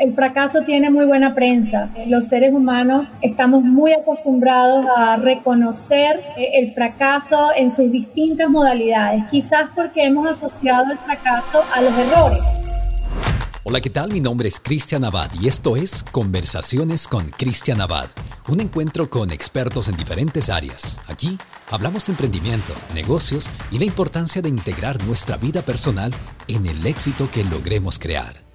El fracaso tiene muy buena prensa. Los seres humanos estamos muy acostumbrados a reconocer eh, el fracaso en sus distintas modalidades, quizás porque hemos asociado el fracaso a los errores. Hola, ¿qué tal? Mi nombre es Cristian Abad y esto es Conversaciones con Cristian Abad, un encuentro con expertos en diferentes áreas. Aquí hablamos de emprendimiento, negocios y la importancia de integrar nuestra vida personal en el éxito que logremos crear.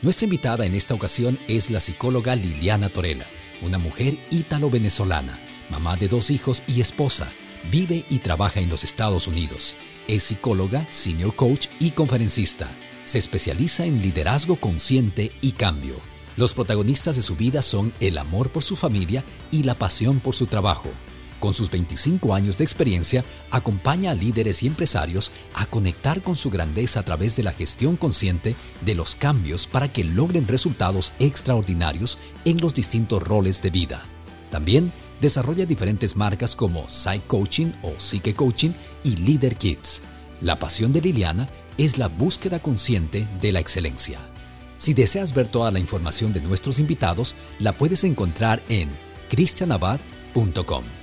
Nuestra invitada en esta ocasión es la psicóloga Liliana Torella, una mujer ítalo-venezolana, mamá de dos hijos y esposa. Vive y trabaja en los Estados Unidos. Es psicóloga, senior coach y conferencista. Se especializa en liderazgo consciente y cambio. Los protagonistas de su vida son el amor por su familia y la pasión por su trabajo. Con sus 25 años de experiencia, acompaña a líderes y empresarios a conectar con su grandeza a través de la gestión consciente de los cambios para que logren resultados extraordinarios en los distintos roles de vida. También desarrolla diferentes marcas como Psych Coaching o Psyche Coaching y Leader Kids. La pasión de Liliana es la búsqueda consciente de la excelencia. Si deseas ver toda la información de nuestros invitados, la puedes encontrar en cristianabad.com.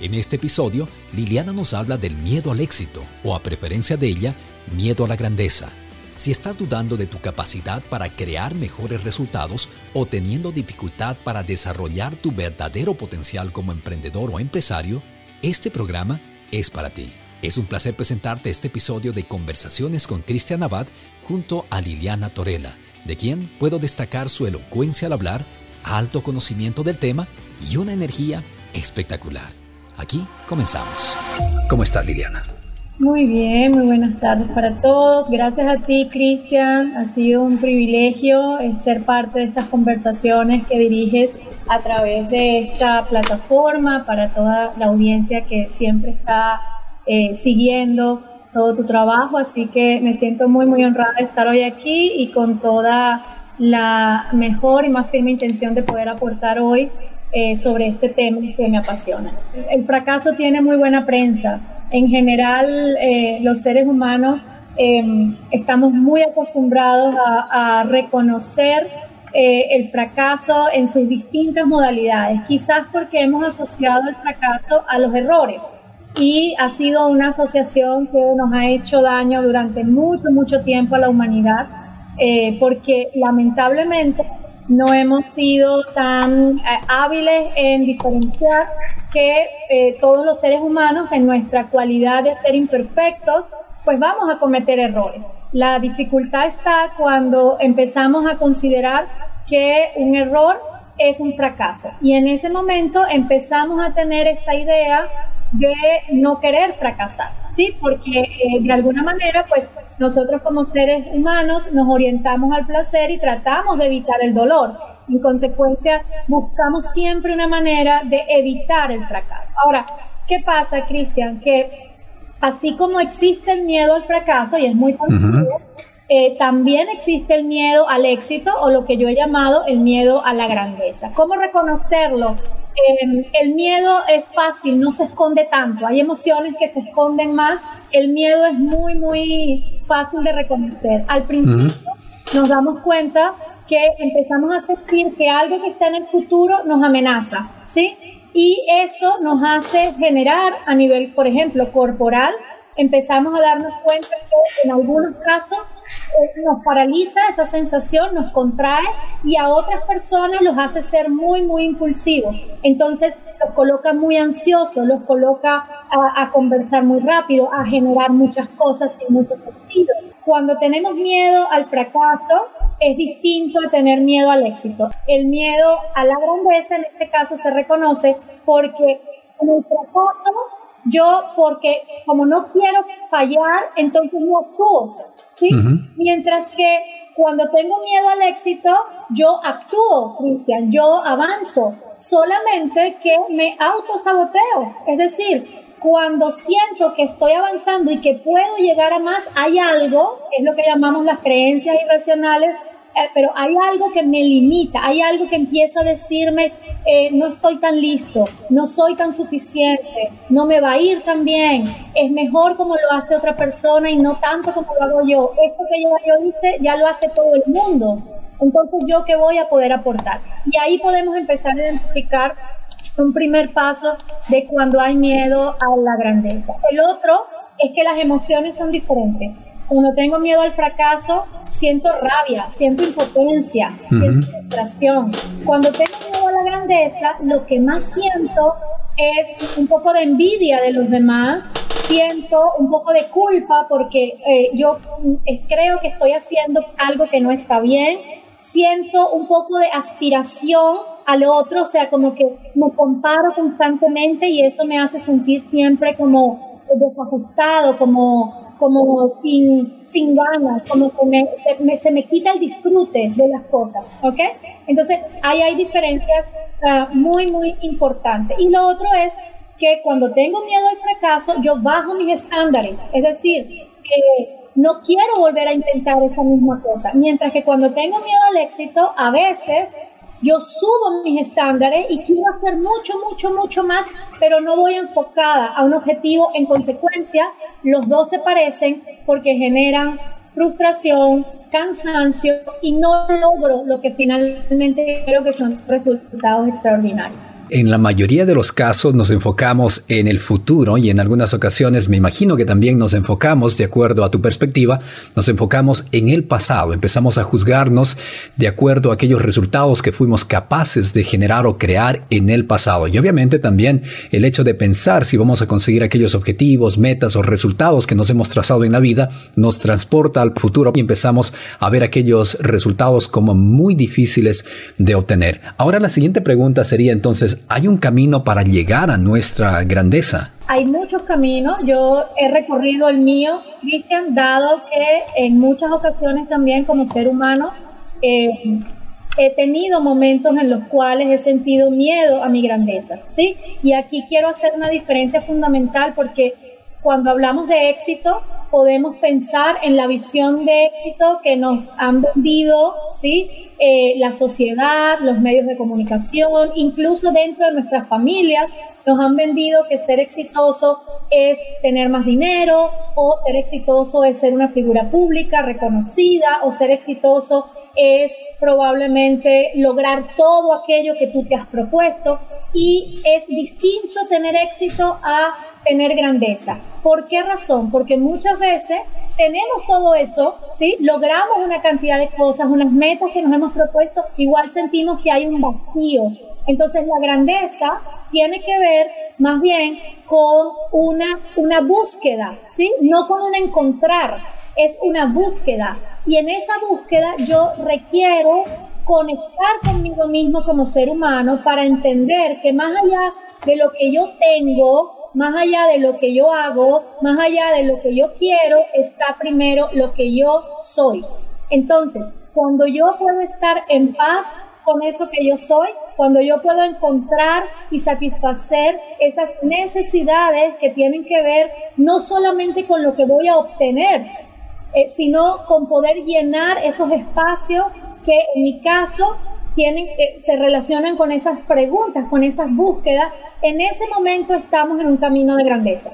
En este episodio, Liliana nos habla del miedo al éxito, o a preferencia de ella, miedo a la grandeza. Si estás dudando de tu capacidad para crear mejores resultados o teniendo dificultad para desarrollar tu verdadero potencial como emprendedor o empresario, este programa es para ti. Es un placer presentarte este episodio de Conversaciones con Cristian Abad junto a Liliana Torella, de quien puedo destacar su elocuencia al hablar, alto conocimiento del tema y una energía espectacular. Aquí comenzamos. ¿Cómo estás, Liliana? Muy bien, muy buenas tardes para todos. Gracias a ti, Cristian. Ha sido un privilegio eh, ser parte de estas conversaciones que diriges a través de esta plataforma para toda la audiencia que siempre está eh, siguiendo todo tu trabajo. Así que me siento muy, muy honrada de estar hoy aquí y con toda la mejor y más firme intención de poder aportar hoy eh, sobre este tema que me apasiona. El fracaso tiene muy buena prensa. En general, eh, los seres humanos em, estamos muy acostumbrados a, reconocer eh, el fracaso en sus distintas modalidades, quizás porque hemos asociado el fracaso a los errores y ha sido una asociación que nos ha hecho daño durante mucho, mucho tiempo a la humanidad, porque lamentablemente no hemos sido tan eh, hábiles en diferenciar que eh, todos los seres humanos en nuestra cualidad de ser imperfectos, pues vamos a cometer errores. La dificultad está cuando empezamos a considerar que un error es un fracaso. Y en ese momento empezamos a tener esta idea de no querer fracasar, ¿sí? Porque eh, de alguna manera, pues nosotros como seres humanos nos orientamos al placer y tratamos de evitar el dolor. En consecuencia, buscamos siempre una manera de evitar el fracaso. Ahora, ¿qué pasa, Cristian? Que así como existe el miedo al fracaso, y es muy conocido, eh, también existe el miedo al éxito o lo que yo he llamado el miedo a la grandeza. ¿Cómo reconocerlo? Em, el miedo es fácil, no se esconde tanto. Hay emociones que se esconden más. El miedo es muy, muy fácil de reconocer. Al principio nos damos cuenta que empezamos a sentir que algo que está en el futuro nos amenaza, ¿sí? Y eso nos hace generar a nivel, por ejemplo, corporal, empezamos a darnos cuenta que en algunos casos eh, nos paraliza esa sensación, nos contrae y a otras personas los hace ser muy, muy impulsivos. Entonces los coloca muy ansiosos, los coloca a, conversar muy rápido, a generar muchas cosas sin mucho sentido. Cuando tenemos miedo al fracaso, es distinto a tener miedo al éxito. El miedo a la grandeza en este caso se reconoce porque en el fracaso yo porque como no quiero fallar, entonces no actúo. ¿sí? Mientras que cuando tengo miedo al éxito, yo actúo, Cristian, yo avanzo, solamente que me autosaboteo. Es decir, cuando siento que estoy avanzando y que puedo llegar a más, hay algo, es lo que llamamos las creencias irracionales, eh, pero hay algo que me limita, hay algo que empieza a decirme, eh, no estoy tan listo, no soy tan suficiente, no me va a ir tan bien, es mejor como lo hace otra persona y no tanto como lo hago yo. Esto que yo, yo hice ya lo hace todo el mundo. Entonces, ¿yo qué voy a poder aportar? Y ahí podemos empezar a identificar un primer paso de cuando hay miedo a la grandeza. El otro es que las emociones son diferentes. Cuando tengo miedo al fracaso, siento rabia, siento impotencia, siento frustración. Cuando tengo miedo a la grandeza, lo que más siento es un poco de envidia de los demás, siento un poco de culpa porque eh, yo creo que estoy haciendo algo que no está bien, siento un poco de aspiración al otro, o sea, como que me comparo constantemente y eso me hace sentir siempre como desajustado, como como sin, sin ganas, como que se me quita el disfrute de las cosas, ¿ok? Entonces, ahí hay diferencias ah, muy, muy importantes. Y lo otro es que cuando tengo miedo al fracaso, yo bajo mis estándares, es decir, que no quiero volver a intentar esa misma cosa, mientras que cuando tengo miedo al éxito, a veces yo subo mis estándares y quiero hacer mucho, mucho, mucho más, pero no voy enfocada a un objetivo. En consecuencia, los dos se parecen porque generan frustración, cansancio y no logro lo que finalmente creo que son resultados extraordinarios. En la mayoría de los casos nos enfocamos en el futuro y en algunas ocasiones me imagino que también nos enfocamos, de acuerdo a tu perspectiva, nos enfocamos en el pasado. Empezamos a juzgarnos de acuerdo a aquellos resultados que fuimos capaces de generar o crear en el pasado. Y obviamente también el hecho de pensar si vamos a conseguir aquellos objetivos, metas o resultados que nos hemos trazado en la vida nos transporta al futuro y empezamos a ver aquellos resultados como muy difíciles de obtener. Ahora la siguiente pregunta sería entonces, ¿hay un camino para llegar a nuestra grandeza? Hay muchos caminos. Yo he recorrido el mío, Cristian, dado que en muchas ocasiones también como ser humano eh, he tenido momentos en los cuales he sentido miedo a mi grandeza, ¿sí? Y aquí quiero hacer una diferencia fundamental porque cuando hablamos de éxito, podemos pensar en la visión de éxito que nos han vendido, ¿sí? Eh, la sociedad, los medios de comunicación, incluso dentro de nuestras familias, nos han vendido que ser exitoso es tener más dinero o ser exitoso es ser una figura pública reconocida o ser exitoso es probablemente lograr todo aquello que tú te has propuesto y es distinto tener éxito a tener grandeza. ¿Por qué razón? Porque muchas veces tenemos todo eso, ¿sí? Logramos una cantidad de cosas, unas metas que nos hemos propuesto, igual sentimos que hay un vacío. Entonces la grandeza tiene que ver más bien con una, una búsqueda, ¿sí? No con un encontrar, es una búsqueda. Y en esa búsqueda yo requiero conectar conmigo mismo como ser humano para entender que más allá de lo que yo tengo, más allá de lo que yo hago, más allá de lo que yo quiero, está primero lo que yo soy. Entonces, cuando yo puedo estar en paz con eso que yo soy, cuando yo puedo encontrar y satisfacer esas necesidades que tienen que ver no solamente con lo que voy a obtener, eh, sino con poder llenar esos espacios que en mi caso tienen, eh, se relacionan con esas preguntas, con esas búsquedas, en ese momento estamos en un camino de grandeza.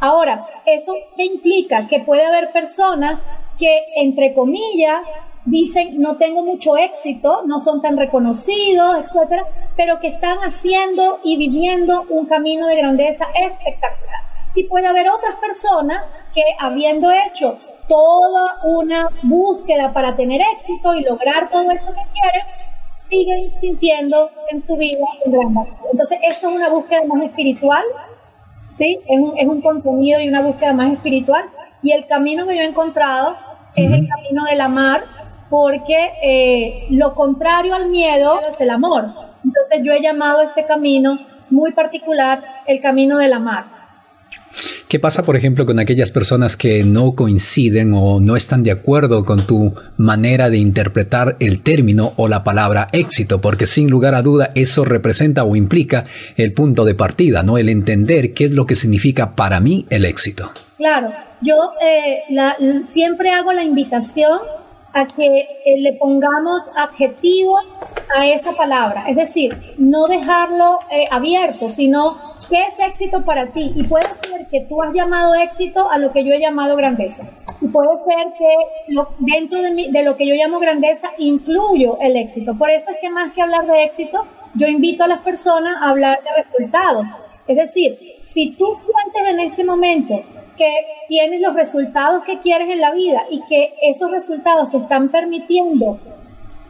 Ahora, ¿eso implica? Que puede haber personas que, entre comillas, dicen no tengo mucho éxito, no son tan reconocidos, etcétera, pero que están haciendo y viviendo un camino de grandeza espectacular. Y puede haber otras personas que habiendo hecho toda una búsqueda para tener éxito y lograr todo eso que quieren, siguen sintiendo en su vida un gran vacío. Entonces, esto es una búsqueda más espiritual, ¿sí? Es un, es un contenido y una búsqueda más espiritual. Y el camino que yo he encontrado es el camino del amar, porque eh, lo contrario al miedo es el amor. Entonces, yo he llamado este camino muy particular el camino del amar. ¿Qué pasa, por ejemplo, con aquellas personas que no coinciden o no están de acuerdo con tu manera de interpretar el término o la palabra éxito? Porque sin lugar a duda eso representa o implica el punto de partida, ¿no? El entender qué es lo que significa para mí el éxito. Claro, yo eh, siempre hago la invitación a que eh, le pongamos adjetivos a esa palabra, es decir, no dejarlo eh, abierto, sino ¿Qué es éxito para ti? Y puede ser que tú has llamado éxito a lo que yo he llamado grandeza. Y puede ser que dentro de, de lo que yo llamo grandeza incluyo el éxito. Por eso es que más que hablar de éxito, yo invito a las personas a hablar de resultados. Es decir, si tú sientes en este momento que tienes los resultados que quieres en la vida y que esos resultados te están permitiendo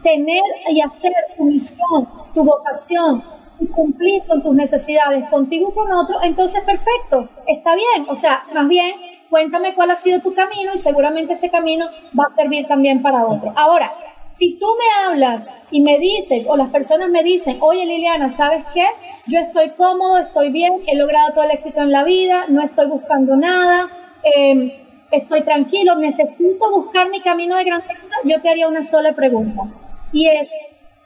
tener y hacer tu misión, tu vocación y cumplir con tus necesidades contigo y con otro, entonces perfecto, está bien. O sea, más bien, cuéntame cuál ha sido tu camino y seguramente ese camino va a servir también para otro. Ahora, si tú me hablas y me dices, o las personas me dicen, oye Liliana, ¿sabes qué? Yo estoy cómodo, estoy bien, he logrado todo el éxito en la vida, no estoy buscando nada, em, estoy tranquilo, necesito buscar mi camino de grandeza, yo te haría una sola pregunta. Y es,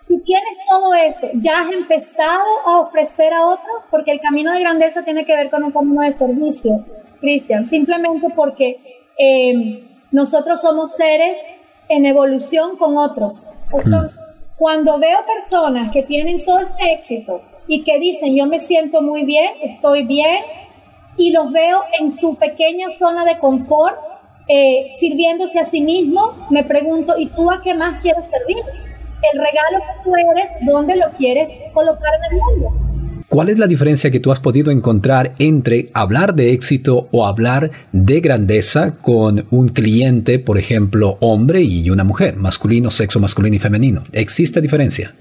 si tienes todo eso, ¿ya has empezado a ofrecer a otros? Porque el camino de grandeza tiene que ver con un camino de servicios, Cristian, simplemente porque em, nosotros somos seres en evolución con otros. Cuando veo personas que tienen todo este éxito y que dicen, yo me siento muy bien, estoy bien, y los veo en su pequeña zona de confort, eh, sirviéndose a sí mismo, me pregunto, ¿y tú a qué más quieres servir? El regalo que tú eres, ¿dónde lo quieres colocar en el mundo? ¿Cuál es la diferencia que tú has podido encontrar entre hablar de éxito o hablar de grandeza con un cliente, por ejemplo, hombre y una mujer, masculino, sexo masculino y femenino? ¿Existe diferencia?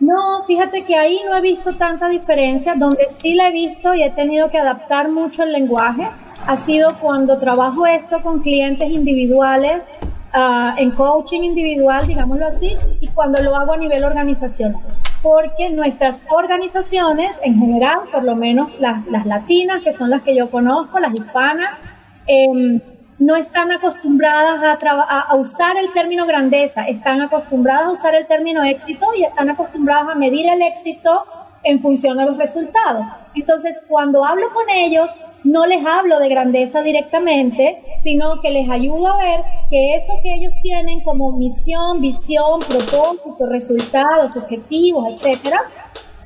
No, fíjate que ahí no he visto tanta diferencia. Donde sí la he visto y he tenido que adaptar mucho el lenguaje ha sido cuando trabajo esto con clientes individuales, uh, en coaching individual, digámoslo así, y cuando lo hago a nivel organizacional. Porque nuestras organizaciones en general, por lo menos las, latinas, que son las que yo conozco, las hispanas, em, no están acostumbradas a, a, usar el término grandeza, están acostumbradas a usar el término éxito y están acostumbradas a medir el éxito en función de los resultados. Entonces, cuando hablo con ellos, no les hablo de grandeza directamente, sino que les ayudo a ver que eso que ellos tienen como misión, visión, propósito, resultados, objetivos, etcétera,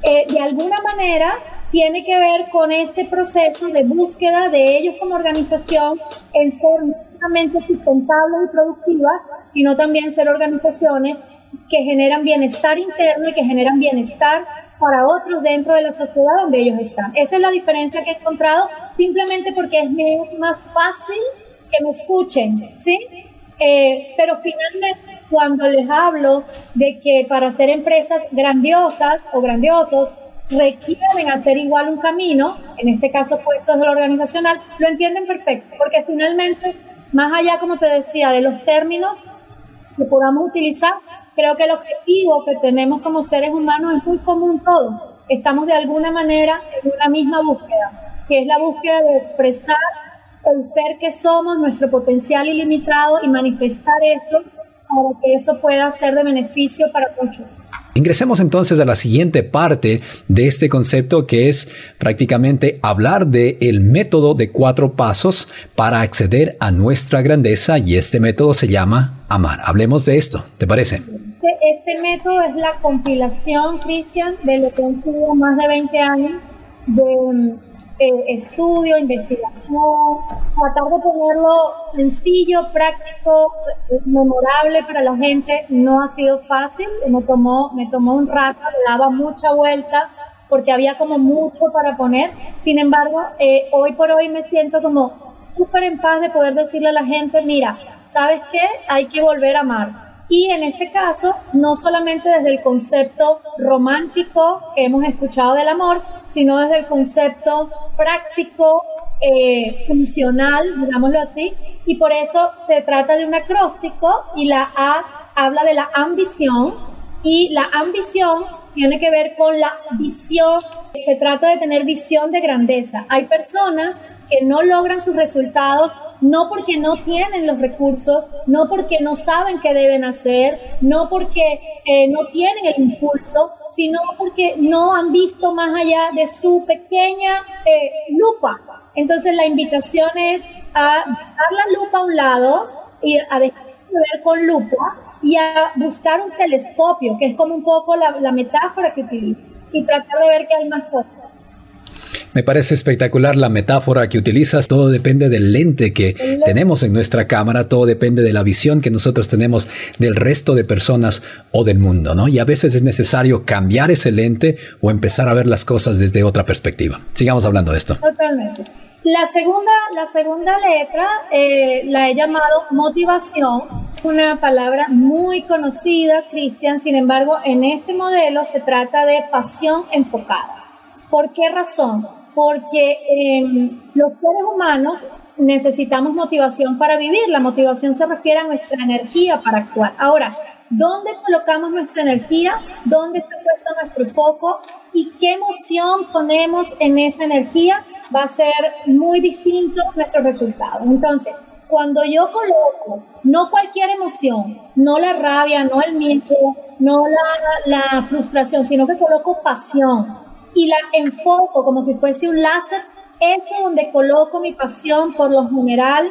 eh, de alguna manera tiene que ver con este proceso de búsqueda de ellos como organización en ser no solamente sustentables y productivas, sino también ser organizaciones que generan bienestar interno y que generan bienestar para otros dentro de la sociedad donde ellos están. Esa es la diferencia que he encontrado, simplemente porque es más fácil que me escuchen, ¿sí? Eh, pero finalmente, cuando les hablo de que para ser empresas grandiosas o grandiosos requieren hacer igual un camino, en este caso puestos de lo organizacional, lo entienden perfecto, porque finalmente, más allá, como te decía, de los términos que podamos utilizar, Creo que el objetivo que tenemos como seres humanos es muy común todo. Estamos de alguna manera en una misma búsqueda, que es la búsqueda de expresar el ser que somos, nuestro potencial ilimitado y manifestar eso para que eso pueda ser de beneficio para muchos. Ingresemos entonces a la siguiente parte de este concepto que es prácticamente hablar de el método de cuatro pasos para acceder a nuestra grandeza y este método se llama amar. Hablemos de esto, ¿te parece? Este, este método es la compilación, Cristian, de lo que han sido más de 20 años de eh, estudio, investigación, tratar de ponerlo sencillo, práctico, memorable para la gente, no ha sido fácil, me tomó, me tomó un rato, daba mucha vuelta porque había como mucho para poner, sin embargo, eh, hoy por hoy me siento como súper en paz de poder decirle a la gente, mira, ¿sabes qué? Hay que volver a amar y en este caso, no solamente desde el concepto romántico que hemos escuchado del amor, sino desde el concepto práctico, eh, funcional, digámoslo así, y por eso se trata de un acróstico y la A habla de la ambición. Y la ambición tiene que ver con la visión, se trata de tener visión de grandeza. Hay personas que no logran sus resultados no porque no tienen los recursos, no porque no saben qué deben hacer, no porque eh, no tienen el impulso, sino porque no han visto más allá de su pequeña eh, lupa. Entonces la invitación es a dar la lupa a un lado y a dejar de ver con lupa y a buscar un telescopio, que es como un poco la, la metáfora que utilizo, y tratar de ver que hay más cosas. Me parece espectacular la metáfora que utilizas. Todo depende del lente que tenemos en nuestra cámara, todo depende de la visión que nosotros tenemos del resto de personas o del mundo, ¿no? Y a veces es necesario cambiar ese lente o empezar a ver las cosas desde otra perspectiva. Sigamos hablando de esto. Totalmente. La segunda, la segunda letra eh, la he llamado motivación, una palabra muy conocida, Cristian, sin embargo, en este modelo se trata de pasión enfocada. ¿Por qué razón? Porque em, los seres humanos necesitamos motivación para vivir. La motivación se refiere a nuestra energía para actuar. Ahora, ¿dónde colocamos nuestra energía? ¿Dónde está puesto nuestro foco? ¿Y qué emoción ponemos en esa energía? Va a ser muy distinto nuestro resultado. Entonces, cuando yo coloco no cualquier emoción, no la rabia, no el miedo, no la, la frustración, sino que coloco pasión y la enfoco como si fuese un láser es donde coloco mi pasión, por lo general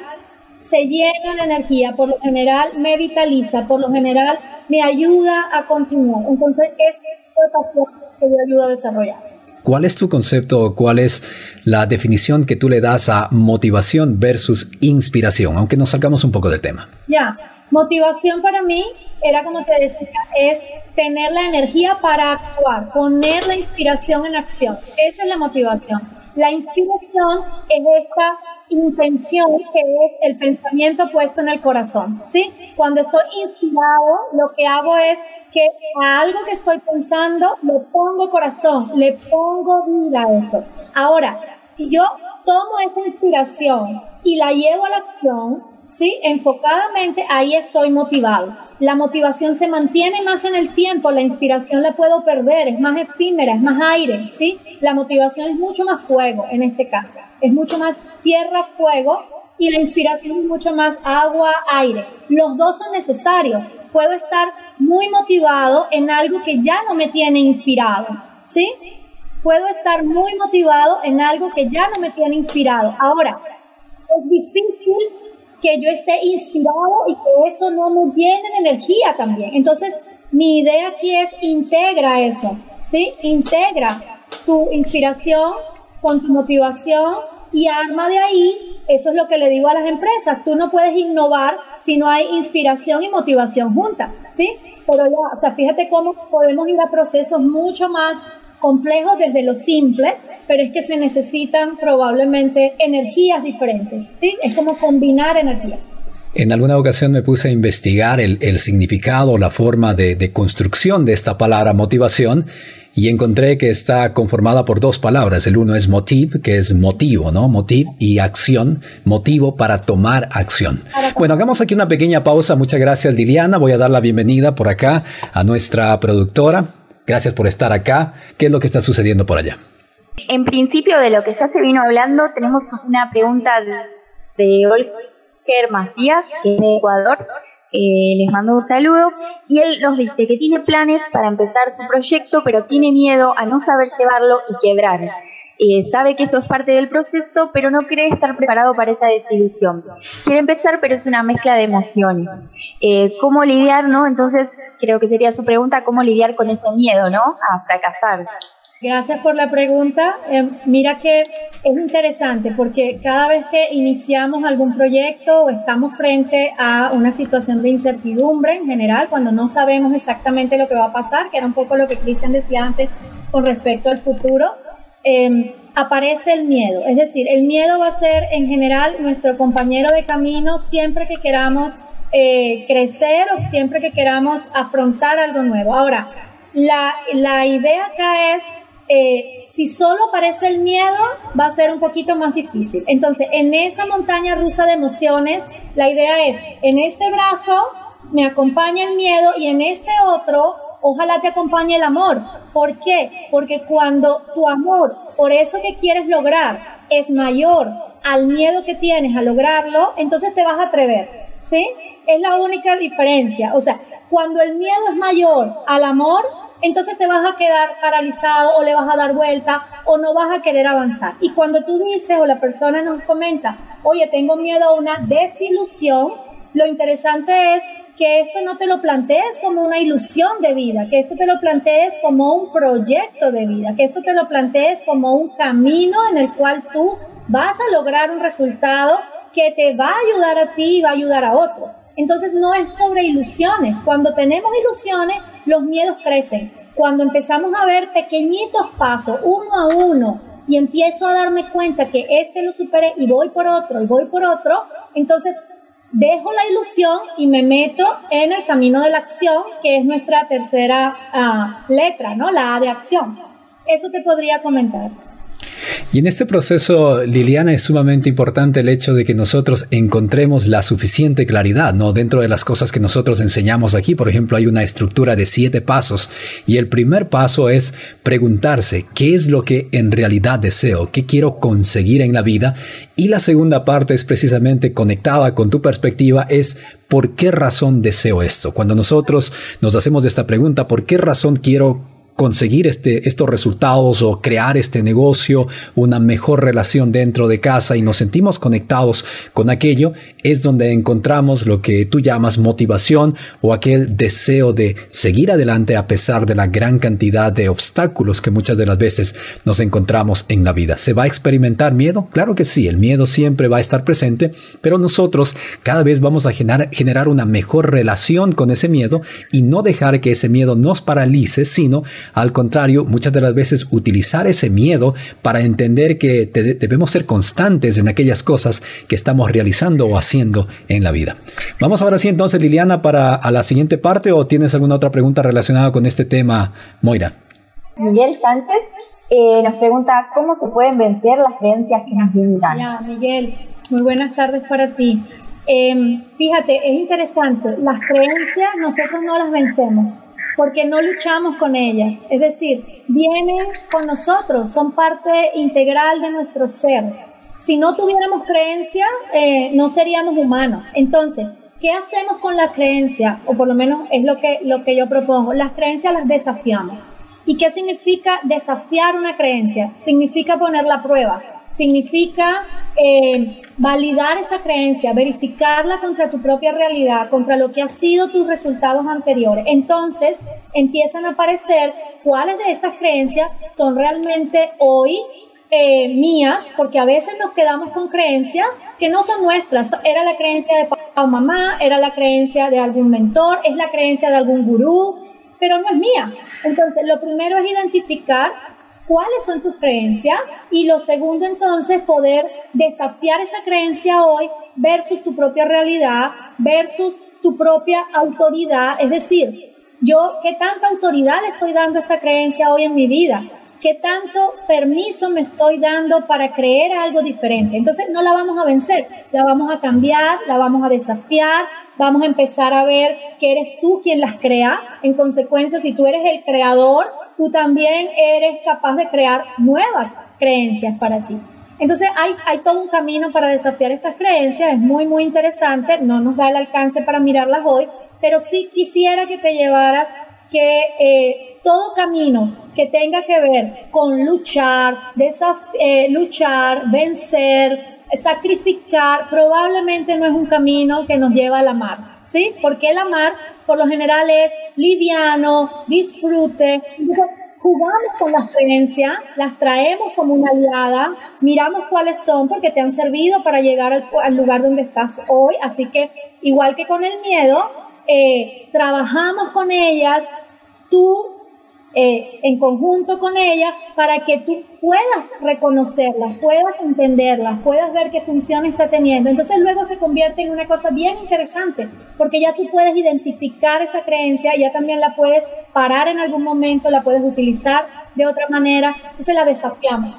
se llena de energía, por lo general me vitaliza, por lo general me ayuda a continuar. Entonces, es esta pasión que yo ayudo a desarrollar. ¿Cuál es tu concepto o cuál es la definición que tú le das a motivación versus inspiración? Aunque nos salgamos un poco del tema. Ya, motivación para mí era como te decía, es tener la energía para actuar, poner la inspiración en acción. Esa es la motivación. La inspiración es esta intención que es el pensamiento puesto en el corazón, ¿sí? Cuando estoy inspirado, lo que hago es que a algo que estoy pensando le pongo corazón, le pongo vida a eso. Ahora, si yo tomo esa inspiración y la llevo a la acción, ¿sí? Enfocadamente, ahí estoy motivado la motivación se mantiene más en el tiempo, la inspiración la puedo perder, es más efímera, es más aire, ¿sí? La motivación es mucho más fuego en este caso, es mucho más tierra, fuego y la inspiración es mucho más agua, aire. Los dos son necesarios. Puedo estar muy motivado en algo que ya no me tiene inspirado, ¿sí? Puedo estar muy motivado en algo que ya no me tiene inspirado. Ahora, es difícil que yo esté inspirado y que eso no me llene de energía también. Entonces, mi idea aquí es integra eso, ¿sí? Integra tu inspiración con tu motivación y arma de ahí, eso es lo que le digo a las empresas, tú no puedes innovar si no hay inspiración y motivación juntas, ¿sí? Pero ya, o sea, fíjate cómo podemos ir a procesos mucho más complejos desde lo simple, pero es que se necesitan probablemente energías diferentes, ¿sí? Es como combinar energías. En alguna ocasión me puse a investigar el, el significado, la forma de, de, construcción de esta palabra motivación y encontré que está conformada por dos palabras. El uno es motive, que es motivo, ¿no? Motive y acción, motivo para tomar acción. Bueno, hagamos aquí una pequeña pausa. Muchas gracias Liliana. Voy a dar la bienvenida por acá a nuestra productora. Gracias por estar acá. ¿Qué es lo que está sucediendo por allá? En principio, de lo que ya se vino hablando, tenemos una pregunta de Olger Macías, que es de Ecuador. Les mando un saludo y él nos dice que tiene planes para empezar su proyecto, pero tiene miedo a no saber llevarlo y quebrar. Eh, sabe que eso es parte del proceso, pero no cree estar preparado para esa desilusión. Quiere empezar, pero es una mezcla de emociones. Eh, ¿Cómo lidiar, no? Entonces, creo que sería su pregunta, ¿cómo lidiar con ese miedo, no? A fracasar. Gracias por la pregunta. Eh, mira que es interesante porque cada vez que iniciamos algún proyecto o estamos frente a una situación de incertidumbre en general, cuando no sabemos exactamente lo que va a pasar, que era un poco lo que Cristian decía antes con respecto al futuro, Em, aparece el miedo. Es decir, el miedo va a ser en general nuestro compañero de camino siempre que queramos eh, crecer o siempre que queramos afrontar algo nuevo. Ahora, la, la idea acá es, eh, si solo aparece el miedo, va a ser un poquito más difícil. Entonces, en esa montaña rusa de emociones, la idea es, en este brazo me acompaña el miedo y en este otro ojalá te acompañe el amor. ¿Por qué? Porque cuando tu amor por eso que quieres lograr es mayor al miedo que tienes a lograrlo, entonces te vas a atrever. ¿Sí? Es la única diferencia. O sea, cuando el miedo es mayor al amor, entonces te vas a quedar paralizado o le vas a dar vuelta o no vas a querer avanzar. Y cuando tú dices o la persona nos comenta, oye, tengo miedo a una desilusión, lo interesante es que esto no te lo plantees como una ilusión de vida, que esto te lo plantees como un proyecto de vida, que esto te lo plantees como un camino en el cual tú vas a lograr un resultado que te va a ayudar a ti y va a ayudar a otros. Entonces no es sobre ilusiones. Cuando tenemos ilusiones, los miedos crecen. Cuando empezamos a ver pequeñitos pasos, uno a uno, y empiezo a darme cuenta que este lo superé y voy por otro y voy por otro, entonces dejo la ilusión y me meto en el camino de la acción, que es nuestra tercera ah, letra, ¿no? La A de acción. Eso te podría comentar. Y en este proceso, Liliana, es sumamente importante el hecho de que nosotros encontremos la suficiente claridad, ¿no? Dentro de las cosas que nosotros enseñamos aquí, por ejemplo, hay una estructura de siete pasos y el primer paso es preguntarse qué es lo que en realidad deseo, qué quiero conseguir en la vida y la segunda parte es precisamente conectada con tu perspectiva, es ¿por qué razón deseo esto? Cuando nosotros nos hacemos esta pregunta, ¿por qué razón quiero conseguir este, estos resultados o crear este negocio, una mejor relación dentro de casa y nos sentimos conectados con aquello, es donde encontramos lo que tú llamas motivación o aquel deseo de seguir adelante a pesar de la gran cantidad de obstáculos que muchas de las veces nos encontramos en la vida. ¿Se va a experimentar miedo? Claro que sí, el miedo siempre va a estar presente, pero nosotros cada vez vamos a generar, generar una mejor relación con ese miedo y no dejar que ese miedo nos paralice, sino al contrario, muchas de las veces utilizar ese miedo para entender que debemos ser constantes en aquellas cosas que estamos realizando o haciendo en la vida. Vamos ahora sí entonces, Liliana, para a la siguiente parte o tienes alguna otra pregunta relacionada con este tema, Moira. Miguel Sánchez eh, nos pregunta cómo se pueden vencer las creencias que nos limitan. Ya, Miguel, muy buenas tardes para ti. Em, fíjate, es interesante, las creencias nosotros no las vencemos, porque no luchamos con ellas. Es decir, vienen con nosotros, son parte integral de nuestro ser. Si no tuviéramos creencia, eh, no seríamos humanos. Entonces, ¿qué hacemos con la creencia? O por lo menos es lo que, lo que yo propongo. Las creencias las desafiamos. ¿Y qué significa desafiar una creencia? Significa poner la prueba significa eh, validar esa creencia, verificarla contra tu propia realidad, contra lo que han sido tus resultados anteriores. Entonces empiezan a aparecer cuáles de estas creencias son realmente hoy eh, mías, porque a veces nos quedamos con creencias que no son nuestras. Era la creencia de papá o mamá, era la creencia de algún mentor, es la creencia de algún gurú, pero no es mía. Entonces, lo primero es identificar cuáles son tus creencias y lo segundo entonces poder desafiar esa creencia hoy versus tu propia realidad, versus tu propia autoridad, es decir, yo qué tanta autoridad le estoy dando a esta creencia hoy en mi vida, qué tanto permiso me estoy dando para creer algo diferente. Entonces no la vamos a vencer, la vamos a cambiar, la vamos a desafiar, vamos a empezar a ver que eres tú quien las crea. En consecuencia, si tú eres el creador, tú también eres capaz de crear nuevas creencias para ti. Entonces hay, hay todo un camino para desafiar estas creencias, es muy, muy interesante, no nos da el alcance para mirarlas hoy, pero sí quisiera que te llevaras que eh, todo camino que tenga que ver con luchar, eh, luchar, vencer, sacrificar, probablemente no es un camino que nos lleva a la mar ¿sí? Porque el amar, por lo general, es liviano, disfrute. jugamos con las creencias, las traemos como una aliada, miramos cuáles son porque te han servido para llegar al, lugar donde estás hoy. Así que, igual que con el miedo, eh, trabajamos con ellas. Tú eh, en conjunto con ella para que tú puedas reconocerlas, puedas entenderlas, puedas ver qué función está teniendo. Entonces luego se convierte en una cosa bien interesante, porque ya tú puedes identificar esa creencia, ya también la puedes parar en algún momento, la puedes utilizar de otra manera, entonces la desafiamos.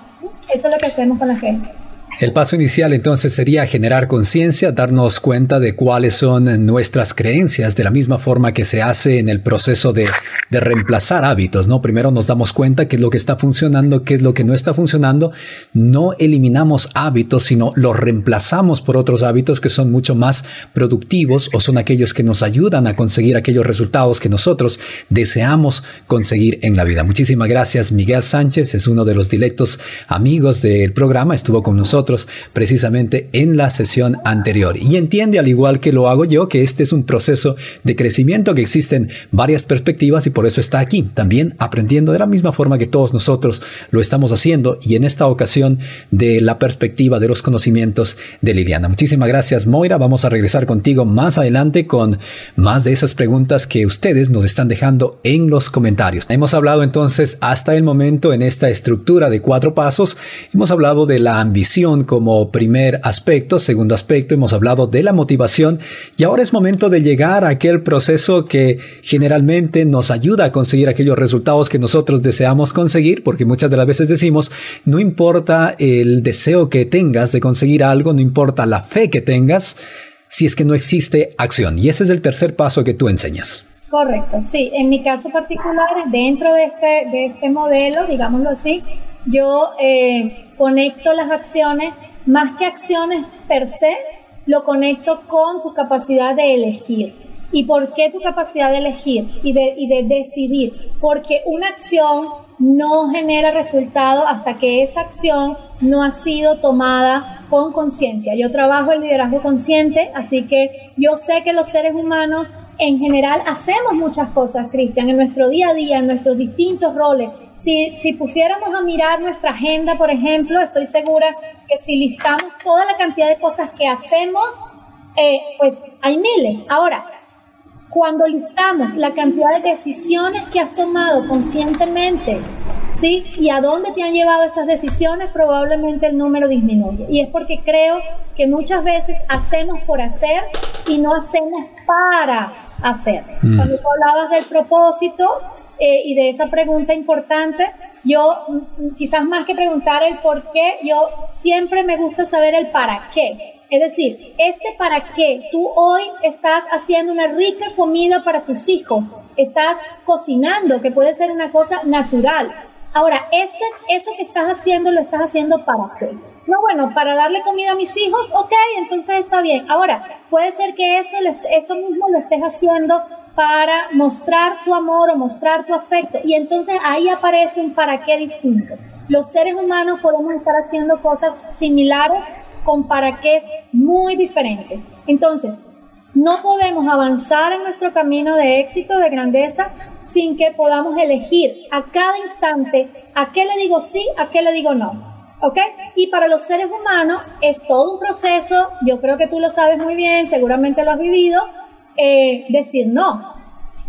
Eso es lo que hacemos con la creencia. El paso inicial entonces sería generar conciencia, darnos cuenta de cuáles son nuestras creencias, de la misma forma que se hace en el proceso de, de, reemplazar hábitos, ¿no? Primero nos damos cuenta qué es lo que está funcionando, qué es lo que no está funcionando. No eliminamos hábitos, sino los reemplazamos por otros hábitos que son mucho más productivos o son aquellos que nos ayudan a conseguir aquellos resultados que nosotros deseamos conseguir en la vida. Muchísimas gracias, Miguel Sánchez, es uno de los directos amigos del programa, estuvo con nosotros precisamente en la sesión anterior. Y entiende, al igual que lo hago yo, que este es un proceso de crecimiento, que existen varias perspectivas y por eso está aquí, también aprendiendo de la misma forma que todos nosotros lo estamos haciendo y en esta ocasión de la perspectiva de los conocimientos de Liliana. Muchísimas gracias, Moira. Vamos a regresar contigo más adelante con más de esas preguntas que ustedes nos están dejando en los comentarios. Hemos hablado entonces hasta el momento en esta estructura de cuatro pasos. Hemos hablado de la ambición como primer aspecto, segundo aspecto, hemos hablado de la motivación y ahora es momento de llegar a aquel proceso que generalmente nos ayuda a conseguir aquellos resultados que nosotros deseamos conseguir, porque muchas de las veces decimos, no importa el deseo que tengas de conseguir algo, no importa la fe que tengas, si es que no existe acción. Y ese es el tercer paso que tú enseñas. Correcto, sí. En mi caso particular, dentro de este, de este modelo, digámoslo así, yo eh, conecto las acciones, más que acciones per se, lo conecto con tu capacidad de elegir. ¿Y por qué tu capacidad de elegir y de, y de decidir? Porque una acción no genera resultado hasta que esa acción no ha sido tomada con conciencia. Yo trabajo el liderazgo consciente, así que yo sé que los seres humanos en general hacemos muchas cosas, Cristian, en nuestro día a día, en nuestros distintos roles. Si, si pusiéramos a mirar nuestra agenda, por ejemplo, estoy segura que si listamos toda la cantidad de cosas que hacemos, eh, pues hay miles. Ahora, cuando listamos la cantidad de decisiones que has tomado conscientemente, ¿sí? Y a dónde te han llevado esas decisiones, probablemente el número disminuye. Y es porque creo que muchas veces hacemos por hacer y no hacemos para hacer. Mm. Cuando tú hablabas del propósito eh, y de esa pregunta importante, yo mm, quizás más que preguntar el por qué, yo siempre me gusta saber el para qué. Es decir, este para qué tú hoy estás haciendo una rica comida para tus hijos, estás cocinando, que puede ser una cosa natural. Ahora, ese, eso que estás haciendo, lo estás haciendo para qué? No, bueno, para darle comida a mis hijos, ok, entonces está bien. Ahora, puede ser que eso, eso mismo lo estés haciendo para mostrar tu amor o mostrar tu afecto. Y entonces ahí aparece un para qué distinto. Los seres humanos podemos estar haciendo cosas similares con para qué es muy diferente. Entonces, no podemos avanzar en nuestro camino de éxito, de grandeza, sin que podamos elegir a cada instante a qué le digo sí, a qué le digo no. ¿Ok? Y para los seres humanos es todo un proceso, yo creo que tú lo sabes muy bien, seguramente lo has vivido, eh, decir no.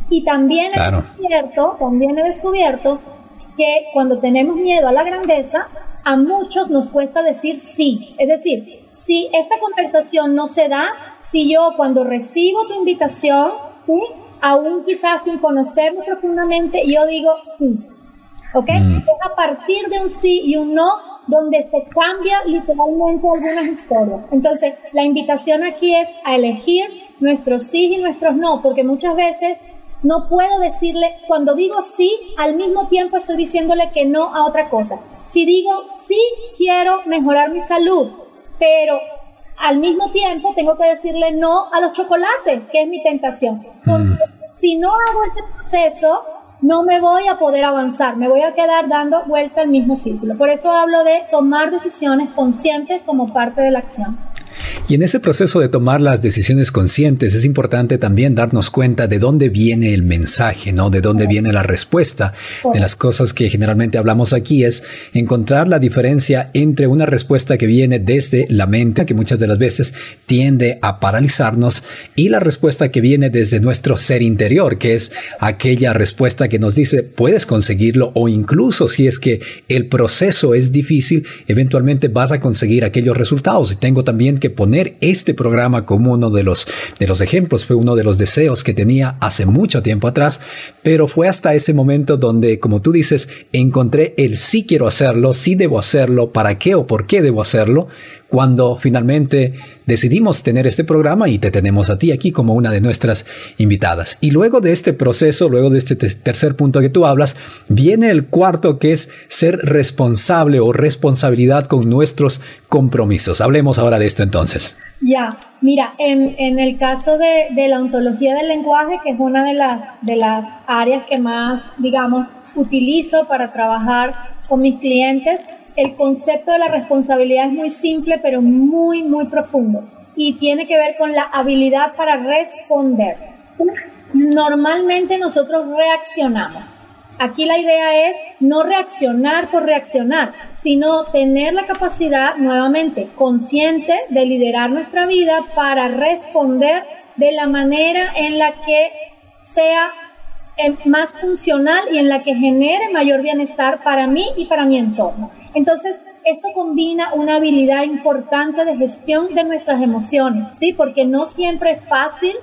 Y también he descubierto, también he descubierto que cuando tenemos miedo a la grandeza, a muchos nos cuesta decir sí. Es decir, si esta conversación no se da, si yo cuando recibo tu invitación, aún quizás sin conocerme profundamente, yo digo sí. ¿Ok? Mm. Es a partir de un sí y un no donde se cambia literalmente algunas historias. Entonces, la invitación aquí es a elegir nuestros sí y nuestros no, porque muchas veces no puedo decirle, cuando digo sí, al mismo tiempo estoy diciéndole que no a otra cosa. Si digo sí quiero mejorar mi salud, pero al mismo tiempo tengo que decirle no a los chocolates, que es mi tentación. Porque mm. si no hago ese proceso, no me voy a poder avanzar, me voy a quedar dando vuelta al mismo círculo. Por eso hablo de tomar decisiones conscientes como parte de la acción. Y en ese proceso de tomar las decisiones conscientes es importante también darnos cuenta de dónde viene el mensaje, ¿no? De dónde viene la respuesta. De las cosas que generalmente hablamos aquí es encontrar la diferencia entre una respuesta que viene desde la mente, que muchas de las veces tiende a paralizarnos, y la respuesta que viene desde nuestro ser interior, que es aquella respuesta que nos dice puedes conseguirlo o incluso si es que el proceso es difícil, eventualmente vas a conseguir aquellos resultados. Y tengo también que poner este programa como uno de los, de los ejemplos, fue uno de los deseos que tenía hace mucho tiempo atrás, pero fue hasta ese momento donde, como tú dices, encontré el sí quiero hacerlo, sí debo hacerlo, para qué o por qué debo hacerlo, cuando finalmente decidimos tener este programa y te tenemos a ti aquí como una de nuestras invitadas. Y luego de este proceso, luego de este tercer punto que tú hablas, viene el cuarto que es ser responsable o responsabilidad con nuestros compromisos. Hablemos ahora de esto entonces. Ya, mira, en, en el caso de, de, la ontología del lenguaje, que es una de las, de las áreas que más, digamos, utilizo para trabajar con mis clientes, el concepto de la responsabilidad es muy simple, pero muy, muy profundo. Y tiene que ver con la habilidad para responder. Normalmente nosotros reaccionamos. Aquí la idea es no reaccionar por reaccionar, sino tener la capacidad nuevamente consciente de liderar nuestra vida para responder de la manera en la que sea eh, más funcional y en la que genere mayor bienestar para mí y para mi entorno. Entonces, esto combina una habilidad importante de gestión de nuestras emociones, ¿sí? Porque no siempre es fácil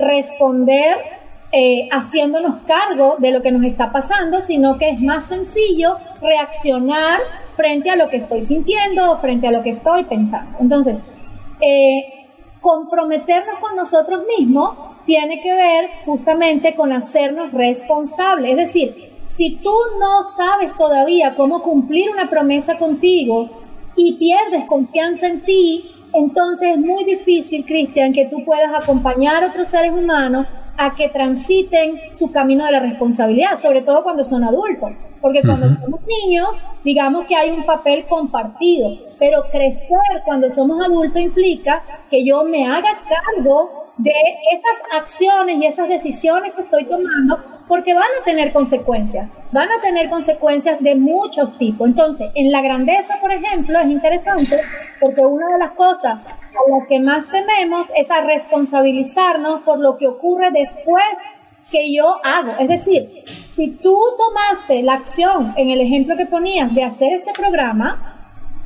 responder eh, haciéndonos cargo de lo que nos está pasando, sino que es más sencillo reaccionar frente a lo que estoy sintiendo o frente a lo que estoy pensando. Entonces, eh, comprometernos con nosotros mismos tiene que ver justamente con hacernos responsables. Es decir, si tú no sabes todavía cómo cumplir una promesa contigo y pierdes confianza en ti, entonces es muy difícil, Cristian, que tú puedas acompañar a otros seres humanos a que transiten su camino de la responsabilidad, sobre todo cuando son adultos. Porque cuando somos niños, digamos que hay un papel compartido, pero crecer cuando somos adultos implica que yo me haga cargo de esas acciones y esas decisiones que estoy tomando porque van a tener consecuencias, van a tener consecuencias de muchos tipos. Entonces, en la grandeza, por ejemplo, es interesante porque una de las cosas a las que más tememos es a responsabilizarnos por lo que ocurre después que yo hago. Es decir, si tú tomaste la acción en el ejemplo que ponías de hacer este programa,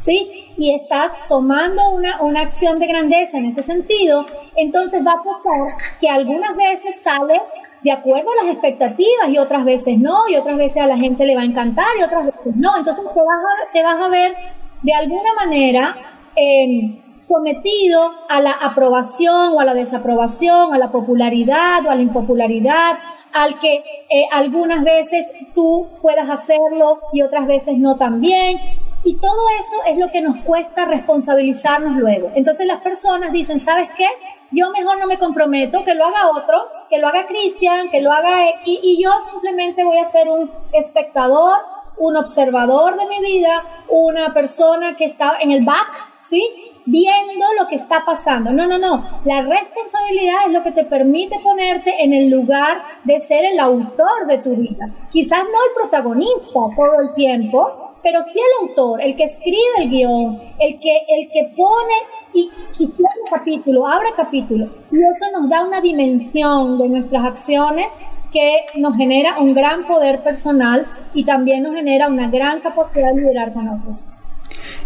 ¿sí? Y estás tomando una, una acción de grandeza en ese sentido, entonces va a pasar que algunas veces sale de acuerdo a las expectativas y otras veces no, y otras veces a la gente le va a encantar y otras veces no. Entonces te vas a, te vas a ver de alguna manera em, sometido a la aprobación o a la desaprobación, a la popularidad o a la impopularidad, al que eh, algunas veces tú puedas hacerlo y otras veces no también. Y todo eso es lo que nos cuesta responsabilizarnos luego. Entonces las personas dicen, ¿sabes qué? Yo mejor no me comprometo, que lo haga otro, que lo haga Cristian, que lo haga X, y yo simplemente voy a ser un espectador, un observador de mi vida, una persona que está en el back, ¿sí? Viendo lo que está pasando. No, no, no. La responsabilidad es lo que te permite ponerte en el lugar de ser el autor de tu vida. Quizás no el protagonista todo el tiempo, pero sí el autor, el que escribe el guion, el que, el que pone y quita capítulo, abre capítulo. Y eso nos da una dimensión de nuestras acciones que nos genera un gran poder personal y también nos genera una gran capacidad de liderar con otros.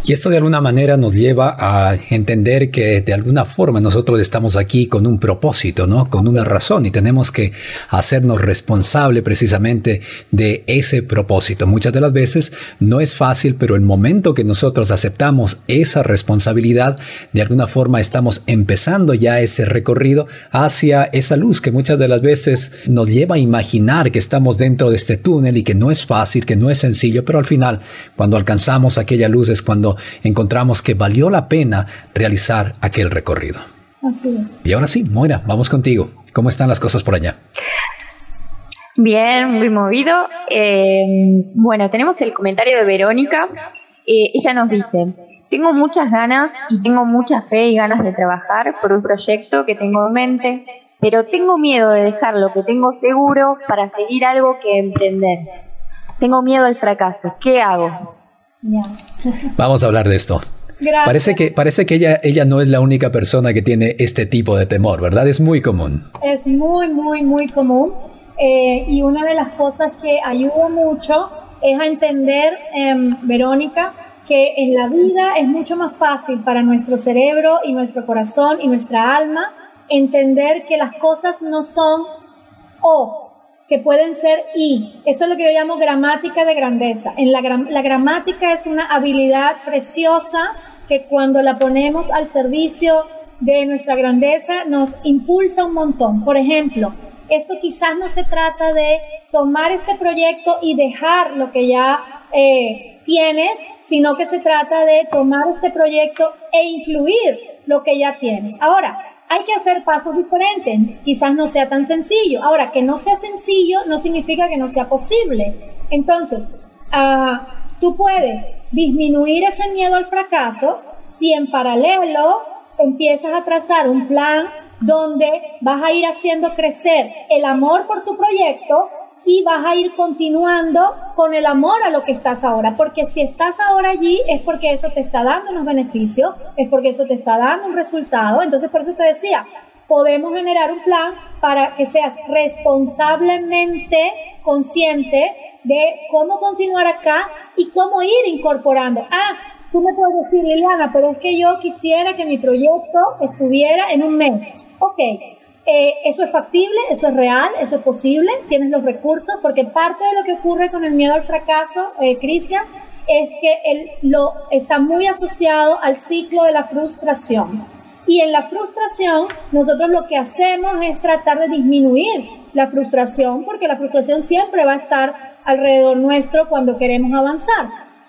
Y esto de alguna manera nos lleva a entender que de alguna forma nosotros estamos aquí con un propósito, ¿no? Con una razón y tenemos que hacernos responsable precisamente de ese propósito. Muchas de las veces no es fácil, pero el momento que nosotros aceptamos esa responsabilidad, de alguna forma estamos empezando ya ese recorrido hacia esa luz que muchas de las veces nos lleva a imaginar que estamos dentro de este túnel y que no es fácil, que no es sencillo, pero al final, cuando alcanzamos aquella luz es cuando encontramos que valió la pena realizar aquel recorrido. Así es. Y ahora sí, Moira, vamos contigo. ¿Cómo están las cosas por allá? Bien, muy movido. Eh, bueno, tenemos el comentario de Verónica. Eh, ella nos dice, tengo muchas ganas y tengo mucha fe y ganas de trabajar por un proyecto que tengo en mente, pero tengo miedo de dejar lo que tengo seguro para seguir algo que emprender. Tengo miedo al fracaso. ¿Qué hago? Vamos a hablar de esto. Parece que, parece que ella, ella no es la única persona que tiene este tipo de temor, ¿verdad? Es muy común. Es muy, muy, muy común. Eh, y una de las cosas que ayuda mucho es a entender, em, Verónica, que en la vida es mucho más fácil para nuestro cerebro y nuestro corazón y nuestra alma entender que las cosas no son o que pueden ser y. Esto es lo que yo llamo gramática de grandeza. En la, la gramática es una habilidad preciosa que cuando la ponemos al servicio de nuestra grandeza nos impulsa un montón. Por ejemplo, esto quizás no se trata de tomar este proyecto y dejar lo que ya eh, tienes, sino que se trata de tomar este proyecto e incluir lo que ya tienes. Ahora, hay que hacer pasos diferentes. Quizás no sea tan sencillo. Ahora, que no sea sencillo no significa que no sea posible. Entonces, ah, Tú puedes disminuir ese miedo al fracaso si en paralelo empiezas a trazar un plan donde vas a ir haciendo crecer el amor por tu proyecto y vas a ir continuando con el amor a lo que estás ahora, porque si estás ahora allí es porque eso te está dando unos beneficios, es porque eso te está dando un resultado, entonces por eso te decía, podemos generar un plan para que seas responsablemente consciente de cómo continuar acá y cómo ir incorporando. Ah, tú me puedes decir, Liliana, pero es que yo quisiera que mi proyecto estuviera en un mes. Ok, eh, eso es factible, eso es real, eso es posible, tienes los recursos, porque parte de lo que ocurre con el miedo al fracaso, eh, Cristian, es que lo está muy asociado al ciclo de la frustración. Y en la frustración, nosotros lo que hacemos es tratar de disminuir la frustración, porque la frustración siempre va a estar alrededor nuestro cuando queremos avanzar.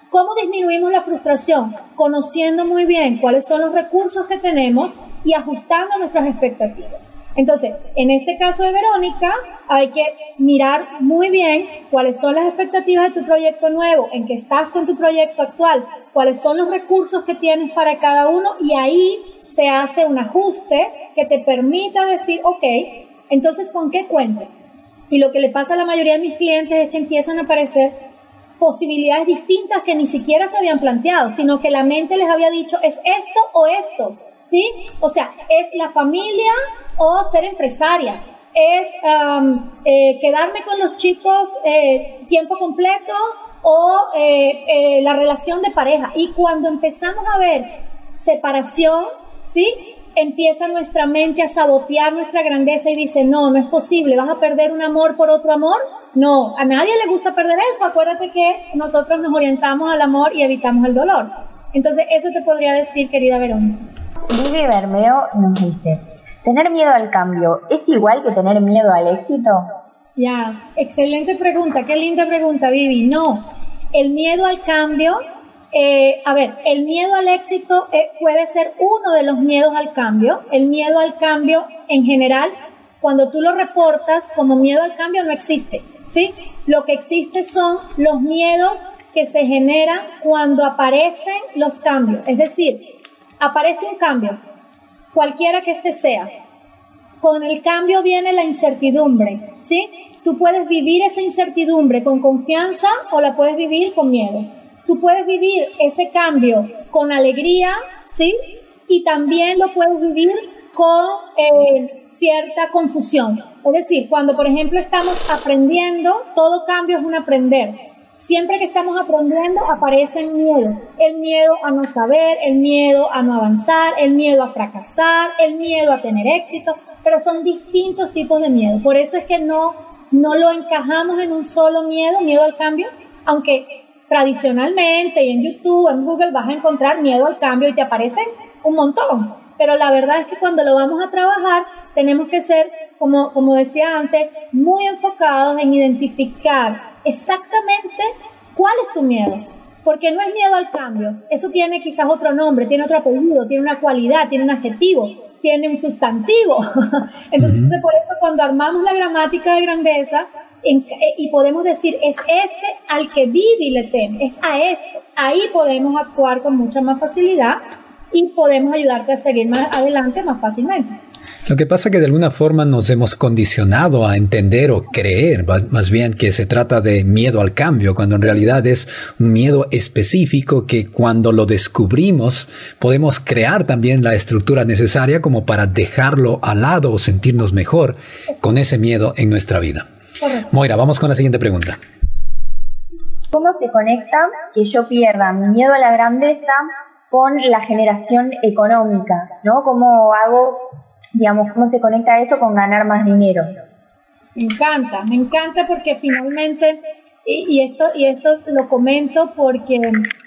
¿Cómo disminuimos la frustración? Conociendo muy bien cuáles son los recursos que tenemos y ajustando nuestras expectativas. Entonces, en este caso de Verónica, hay que mirar muy bien cuáles son las expectativas de tu proyecto nuevo, en qué estás con tu proyecto actual, cuáles son los recursos que tienes para cada uno y ahí se hace un ajuste que te permita decir, ok, entonces, ¿con qué cuento? Y lo que le pasa a la mayoría de mis clientes es que empiezan a aparecer posibilidades distintas que ni siquiera se habían planteado, sino que la mente les había dicho es esto o esto, ¿sí? O sea, es la familia o ser empresaria, es eh, quedarme con los chicos eh, tiempo completo o eh, la relación de pareja. Y cuando empezamos a ver separación, ¿sí? Empieza nuestra mente a sabotear nuestra grandeza y dice, no, no es posible, vas a perder un amor por otro amor no, a nadie le gusta perder eso. Acuérdate que nosotros nos orientamos al amor y evitamos el dolor. Entonces, eso te podría decir, querida Verónica. Vivi Bermeo nos dice, ¿tener miedo al cambio es igual que tener miedo al éxito? Ya, excelente pregunta, qué linda pregunta, Vivi. No, el miedo al cambio, eh, a ver, el miedo al éxito eh, puede ser uno de los miedos al cambio. El miedo al cambio en general, cuando tú lo reportas como miedo al cambio, no existe. ¿sí? Lo que existe son los miedos que se generan cuando aparecen los cambios. Es decir, aparece un cambio, cualquiera que este sea. Con el cambio viene la incertidumbre, ¿sí? Tú puedes vivir esa incertidumbre con confianza o la puedes vivir con miedo. Tú puedes vivir ese cambio con alegría, ¿sí? Y también lo puedes vivir con eh, cierta confusión. Es decir, cuando por ejemplo estamos aprendiendo, todo cambio es un aprender. Siempre que estamos aprendiendo aparece el miedo. El miedo a no saber, el miedo a no avanzar, el miedo a fracasar, el miedo a tener éxito, pero son distintos tipos de miedo. Por eso es que no, no lo encajamos en un solo miedo, miedo al cambio, aunque tradicionalmente y en YouTube, en Google vas a encontrar miedo al cambio y te aparecen un montón pero la verdad es que cuando lo vamos a trabajar tenemos que ser, como, como decía antes, muy enfocados en identificar exactamente cuál es tu miedo. Porque no es miedo al cambio, eso tiene quizás otro nombre, tiene otro apellido, tiene una cualidad, tiene un adjetivo, tiene un sustantivo. Entonces, por eso cuando armamos la gramática de grandeza, eh, y podemos decir, es este al que vive y le teme, es a esto. Ahí podemos actuar con mucha más facilidad y podemos ayudarte a seguir más adelante más fácilmente. Lo que pasa es que de alguna forma nos hemos condicionado a entender o creer más bien que se trata de miedo al cambio, cuando en realidad es un miedo específico que cuando lo descubrimos podemos crear también la estructura necesaria como para dejarlo al lado o sentirnos mejor con ese miedo en nuestra vida. Moira, vamos con la siguiente pregunta. ¿Cómo se conecta que yo pierda mi miedo a la grandeza con la generación económica, ¿no? ¿Cómo hago, digamos, cómo se conecta eso con ganar más dinero? Me encanta, me encanta porque finalmente, y, esto, y esto lo comento porque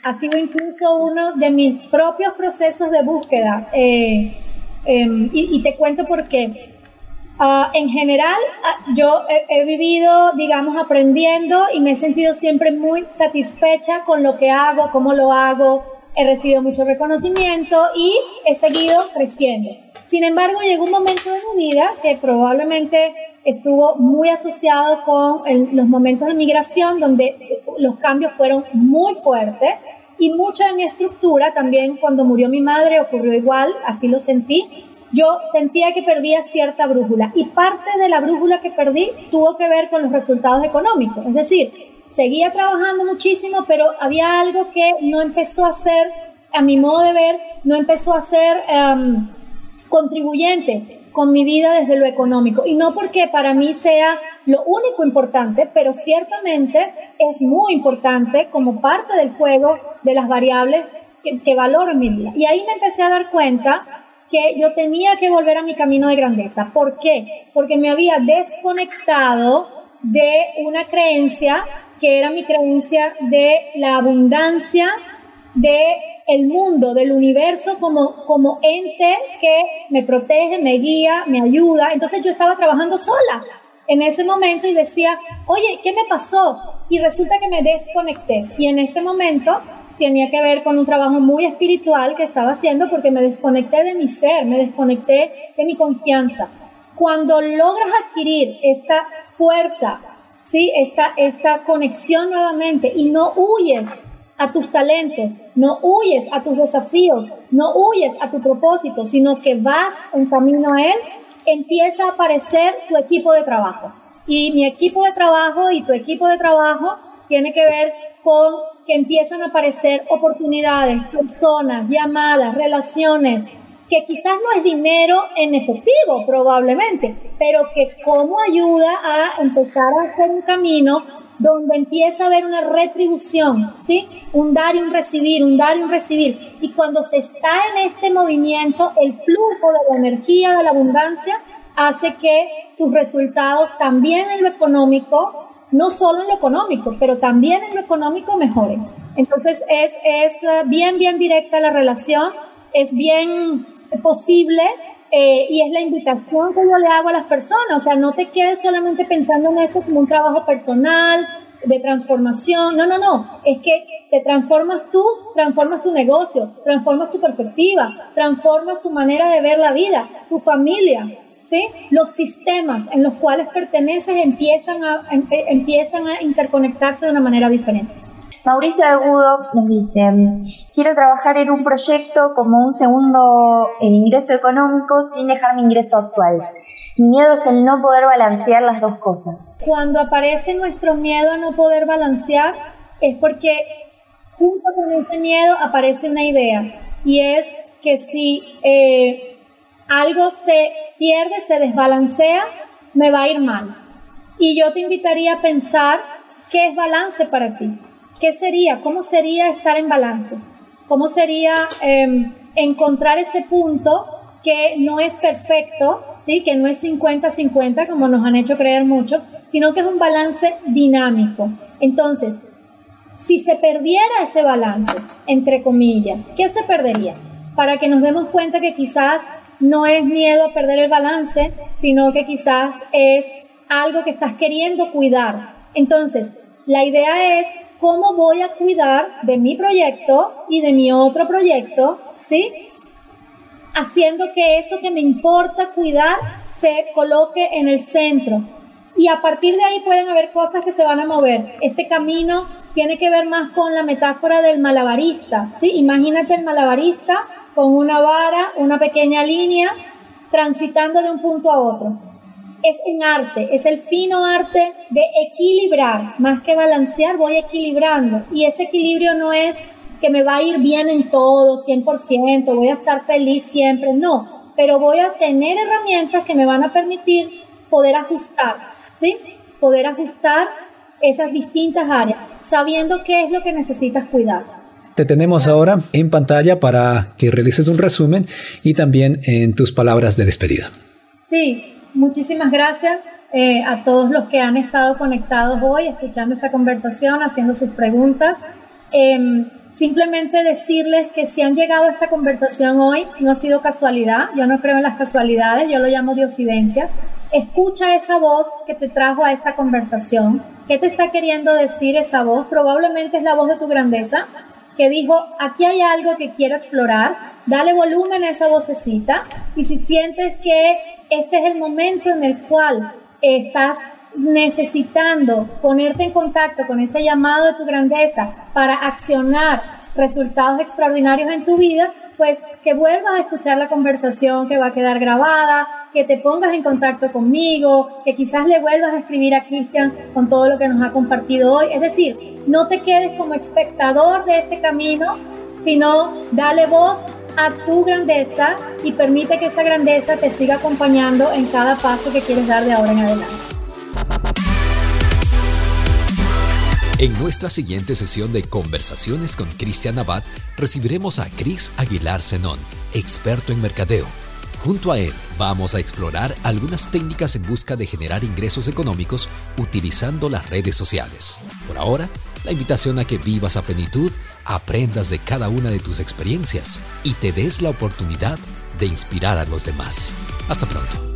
ha sido incluso uno de mis propios procesos de búsqueda. Eh, em, y, te cuento por qué. Ah, en general, ah, yo he, he, vivido, digamos, aprendiendo y me he sentido siempre muy satisfecha con lo que hago, cómo lo hago, he recibido mucho reconocimiento y he seguido creciendo. Sin embargo, llegó un momento de mi vida que probablemente estuvo muy asociado con los momentos de migración donde los cambios fueron muy fuertes y mucha de mi estructura también cuando murió mi madre ocurrió igual, así lo sentí. Yo sentía que perdía cierta brújula y parte de la brújula que perdí tuvo que ver con los resultados económicos. Es decir, seguía trabajando muchísimo, pero había algo que no empezó a ser, a mi modo de ver, no empezó a ser em, contribuyente con mi vida desde lo económico. Y no porque para mí sea lo único importante, pero ciertamente es muy importante como parte del juego de las variables que, que valoro en mi vida. Y ahí me empecé a dar cuenta que yo tenía que volver a mi camino de grandeza. ¿Por qué? Porque me había desconectado de una creencia que era mi creencia de la abundancia, de el mundo, del universo como, como ente que me protege, me guía, me ayuda. Entonces yo estaba trabajando sola en ese momento y decía, oye, ¿qué me pasó? Y resulta que me desconecté. Y en este momento tenía que ver con un trabajo muy espiritual que estaba haciendo porque me desconecté de mi ser, me desconecté de mi confianza. Cuando logras adquirir esta fuerza, ¿sí? esta, esta conexión nuevamente y no huyes a tus talentos, no huyes a tus desafíos, no huyes a tu propósito, sino que vas en camino a él, empieza a aparecer tu equipo de trabajo. Y mi equipo de trabajo y tu equipo de trabajo tiene que ver con que empiezan a aparecer oportunidades, personas, llamadas, relaciones, que quizás no es dinero en efectivo probablemente, pero que como ayuda a empezar a hacer un camino donde empieza a haber una retribución, ¿sí? Un dar y un recibir, un dar y un recibir. Y cuando se está en este movimiento, el flujo de la energía, de la abundancia, hace que tus resultados también en lo económico, no solo en lo económico, pero también en lo económico mejoren. Entonces es, es eh, bien, bien directa la relación, es bien posible eh, y es la invitación que yo le hago a las personas. O sea, no te quedes solamente pensando en esto como un trabajo personal, de transformación. No, no, no. Es que te transformas tú, transformas tu negocio, transformas tu perspectiva, transformas tu manera de ver la vida, tu familia. ¿Sí? Los sistemas en los cuales perteneces empiezan a, empiezan a interconectarse de una manera diferente. Mauricio Agudo nos dice, quiero trabajar en un proyecto como un segundo eh, ingreso económico sin dejar mi ingreso actual. Mi miedo es el no poder balancear las dos cosas. Cuando aparece nuestro miedo a no poder balancear, es porque junto con ese miedo aparece una idea y es que si eh, algo se pierde, se desbalancea, me va a ir mal. Y yo te invitaría a pensar qué es balance para ti. ¿Qué sería? ¿Cómo sería estar en balance? ¿Cómo sería em, encontrar ese punto que no es perfecto, ¿sí? que no es 50-50 como nos han hecho creer mucho, sino que es un balance dinámico? Entonces, si se perdiera ese balance, entre comillas, ¿qué se perdería? Para que nos demos cuenta que quizás no es miedo a perder el balance, sino que quizás es algo que estás queriendo cuidar. Entonces, la idea es cómo voy a cuidar de mi proyecto y de mi otro proyecto, ¿sí? Haciendo que eso que me importa cuidar se coloque en el centro. Y a partir de ahí pueden haber cosas que se van a mover. Este camino tiene que ver más con la metáfora del malabarista, ¿sí? Imagínate el malabarista con una vara, una pequeña línea, transitando de un punto a otro es en arte, es el fino arte de equilibrar, más que balancear, voy equilibrando. Y ese equilibrio no es que me va a ir bien en todo, 100%, voy a estar feliz siempre, no, pero voy a tener herramientas que me van a permitir poder ajustar, ¿sí? Poder ajustar esas distintas áreas, sabiendo qué es lo que necesitas cuidar. Te tenemos ahora en pantalla para que realices un resumen y también en tus palabras de despedida. Sí, muchísimas gracias eh, a todos los que han estado conectados hoy, escuchando esta conversación, haciendo sus preguntas. Em, simplemente decirles que si han llegado a esta conversación hoy, no ha sido casualidad, yo no creo en las casualidades, yo lo llamo diosidencia. Escucha esa voz que te trajo a esta conversación. ¿Qué te está queriendo decir esa voz? Probablemente es la voz de tu grandeza, que dijo, aquí hay algo que quiero explorar, dale volumen a esa vocecita y si sientes que este es el momento en el cual estás necesitando ponerte en contacto con ese llamado de tu grandeza para accionar resultados extraordinarios en tu vida, pues que vuelvas a escuchar la conversación que va a quedar grabada, que te pongas en contacto conmigo, que quizás le vuelvas a escribir a Cristian con todo lo que nos ha compartido hoy. Es decir, no te quedes como espectador de este camino, sino dale voz a tu grandeza y permite que esa grandeza te siga acompañando en cada paso que quieres dar de ahora en adelante. En nuestra siguiente sesión de conversaciones con Cristian Abad recibiremos a Cris Aguilar Zenón, experto en mercadeo. Junto a él vamos a explorar algunas técnicas en busca de generar ingresos económicos utilizando las redes sociales. Por ahora, la invitación a que vivas a plenitud, aprendas de cada una de tus experiencias y te des la oportunidad de inspirar a los demás. Hasta pronto.